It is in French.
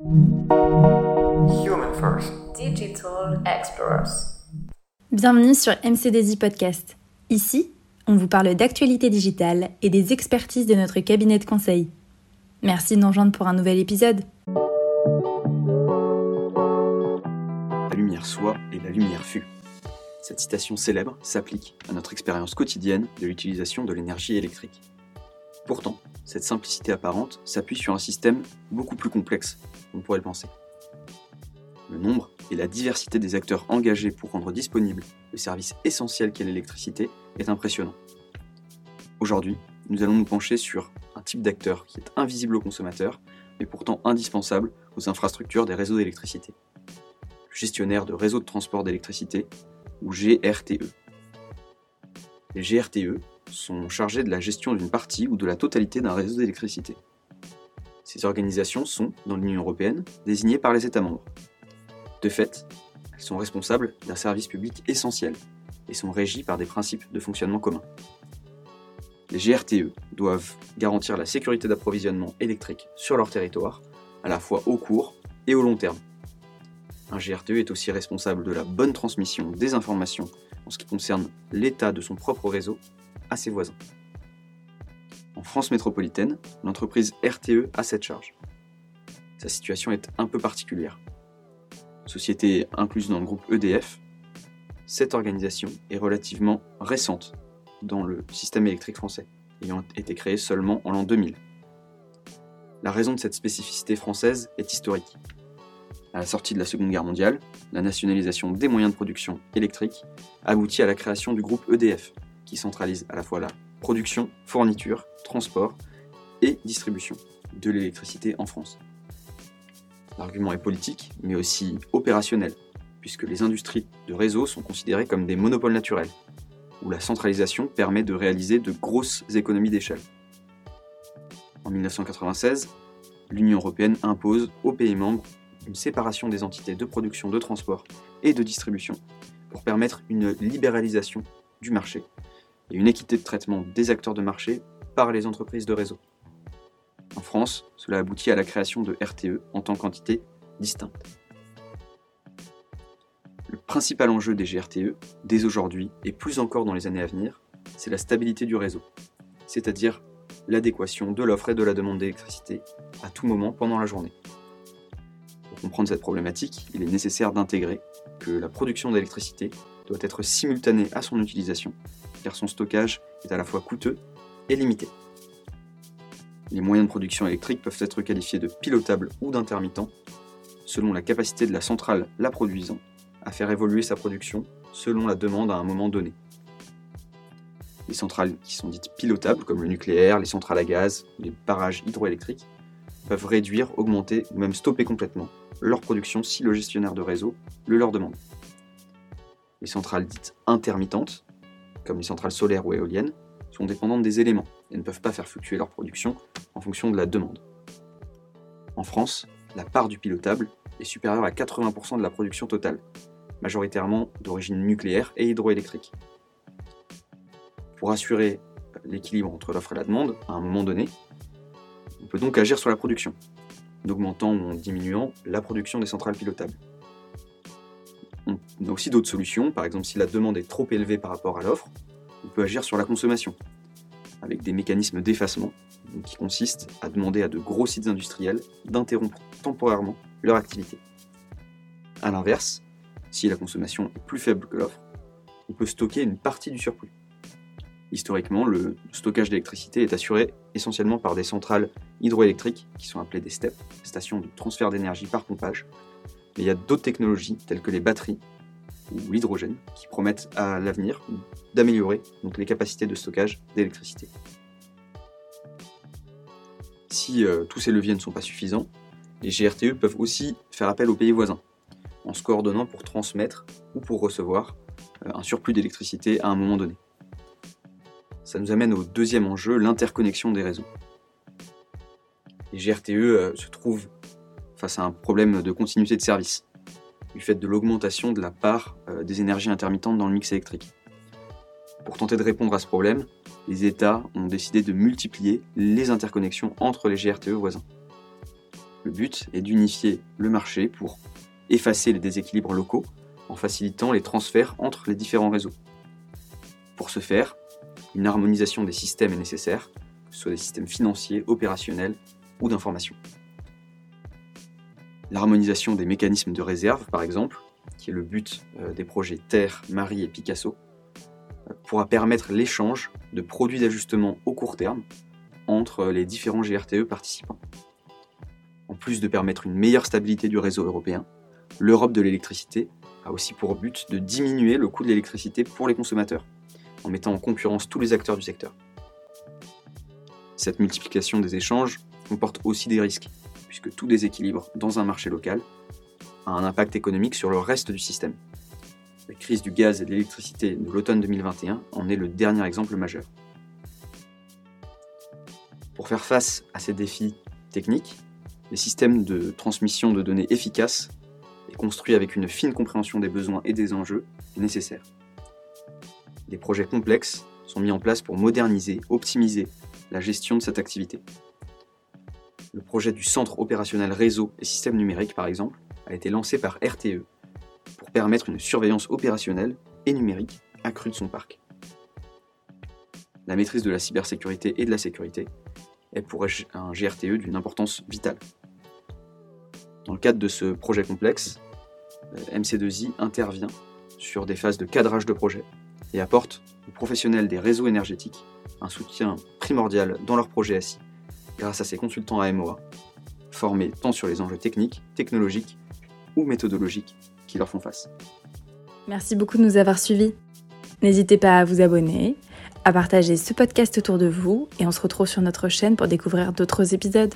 Human First. Digital Explorers. Bienvenue sur MCDZ Podcast. Ici, on vous parle d'actualité digitale et des expertises de notre cabinet de conseil. Merci de nous rejoindre pour un nouvel épisode. La lumière soit et la lumière fut. Cette citation célèbre s'applique à notre expérience quotidienne de l'utilisation de l'énergie électrique. Pourtant, cette simplicité apparente s'appuie sur un système beaucoup plus complexe qu'on pourrait le penser. Le nombre et la diversité des acteurs engagés pour rendre disponible le service essentiel qu'est l'électricité est impressionnant. Aujourd'hui, nous allons nous pencher sur un type d'acteur qui est invisible aux consommateurs, mais pourtant indispensable aux infrastructures des réseaux d'électricité. Le gestionnaire de réseaux de transport d'électricité, ou GRTE. Les GRTE sont chargés de la gestion d'une partie ou de la totalité d'un réseau d'électricité. Ces organisations sont, dans l'Union européenne, désignées par les États membres. De fait, elles sont responsables d'un service public essentiel et sont régies par des principes de fonctionnement communs. Les GRTE doivent garantir la sécurité d'approvisionnement électrique sur leur territoire, à la fois au court et au long terme. Un GRTE est aussi responsable de la bonne transmission des informations en ce qui concerne l'état de son propre réseau à ses voisins. En France métropolitaine, l'entreprise RTE a cette charge. Sa situation est un peu particulière. Société incluse dans le groupe EDF, cette organisation est relativement récente dans le système électrique français, ayant été créée seulement en l'an 2000. La raison de cette spécificité française est historique. À la sortie de la Seconde Guerre mondiale, la nationalisation des moyens de production électrique aboutit à la création du groupe EDF, qui centralise à la fois la production, fourniture, transport et distribution de l'électricité en France. L'argument est politique, mais aussi opérationnel, puisque les industries de réseau sont considérées comme des monopoles naturels, où la centralisation permet de réaliser de grosses économies d'échelle. En 1996, l'Union européenne impose aux pays membres une séparation des entités de production, de transport et de distribution pour permettre une libéralisation du marché et une équité de traitement des acteurs de marché par les entreprises de réseau. En France, cela aboutit à la création de RTE en tant qu'entité distincte. Le principal enjeu des GRTE, dès aujourd'hui et plus encore dans les années à venir, c'est la stabilité du réseau, c'est-à-dire l'adéquation de l'offre et de la demande d'électricité à tout moment pendant la journée. Pour comprendre cette problématique, il est nécessaire d'intégrer que la production d'électricité doit être simultanée à son utilisation, son stockage est à la fois coûteux et limité. Les moyens de production électrique peuvent être qualifiés de pilotables ou d'intermittents, selon la capacité de la centrale la produisant à faire évoluer sa production selon la demande à un moment donné. Les centrales qui sont dites pilotables, comme le nucléaire, les centrales à gaz, les barrages hydroélectriques, peuvent réduire, augmenter ou même stopper complètement leur production si le gestionnaire de réseau le leur demande. Les centrales dites intermittentes, comme les centrales solaires ou éoliennes, sont dépendantes des éléments et ne peuvent pas faire fluctuer leur production en fonction de la demande. En France, la part du pilotable est supérieure à 80% de la production totale, majoritairement d'origine nucléaire et hydroélectrique. Pour assurer l'équilibre entre l'offre et la demande, à un moment donné, on peut donc agir sur la production, en augmentant ou en diminuant la production des centrales pilotables. On a aussi d'autres solutions, par exemple si la demande est trop élevée par rapport à l'offre, on peut agir sur la consommation, avec des mécanismes d'effacement, qui consistent à demander à de gros sites industriels d'interrompre temporairement leur activité. A l'inverse, si la consommation est plus faible que l'offre, on peut stocker une partie du surplus. Historiquement, le stockage d'électricité est assuré essentiellement par des centrales hydroélectriques qui sont appelées des STEP, stations de transfert d'énergie par pompage. Mais il y a d'autres technologies telles que les batteries ou l'hydrogène qui promettent à l'avenir d'améliorer les capacités de stockage d'électricité. Si euh, tous ces leviers ne sont pas suffisants, les GRTE peuvent aussi faire appel aux pays voisins, en se coordonnant pour transmettre ou pour recevoir euh, un surplus d'électricité à un moment donné. Ça nous amène au deuxième enjeu, l'interconnexion des réseaux. Les GRTE euh, se trouvent face à un problème de continuité de service, du fait de l'augmentation de la part euh, des énergies intermittentes dans le mix électrique. Pour tenter de répondre à ce problème, les États ont décidé de multiplier les interconnexions entre les GRTE voisins. Le but est d'unifier le marché pour effacer les déséquilibres locaux en facilitant les transferts entre les différents réseaux. Pour ce faire, une harmonisation des systèmes est nécessaire, que ce soit des systèmes financiers, opérationnels ou d'information. L'harmonisation des mécanismes de réserve, par exemple, qui est le but euh, des projets Terre, Marie et Picasso, euh, pourra permettre l'échange de produits d'ajustement au court terme entre les différents GRTE participants. En plus de permettre une meilleure stabilité du réseau européen, l'Europe de l'électricité a aussi pour but de diminuer le coût de l'électricité pour les consommateurs, en mettant en concurrence tous les acteurs du secteur. Cette multiplication des échanges comporte aussi des risques, puisque tout déséquilibre dans un marché local a un impact économique sur le reste du système. La crise du gaz et de l'électricité de l'automne 2021 en est le dernier exemple majeur. Pour faire face à ces défis techniques, les systèmes de transmission de données efficaces et construits avec une fine compréhension des besoins et des enjeux est nécessaire. Des projets complexes sont mis en place pour moderniser, optimiser la gestion de cette activité. Le projet du Centre opérationnel réseau et systèmes numériques, par exemple, a été lancé par RTE pour permettre une surveillance opérationnelle et numérique accrue de son parc. La maîtrise de la cybersécurité et de la sécurité est pour un GRTE d'une importance vitale. Dans le cadre de ce projet complexe, euh, MC2I intervient sur des phases de cadrage de projet et apporte aux professionnels des réseaux énergétiques un soutien primordial dans leur projet assis grâce à ses consultants AMOA, formés tant sur les enjeux techniques, technologiques ou méthodologiques qui leur font face. Merci beaucoup de nous avoir suivis. N'hésitez pas à vous abonner, à partager ce podcast autour de vous et on se retrouve sur notre chaîne pour découvrir d'autres épisodes.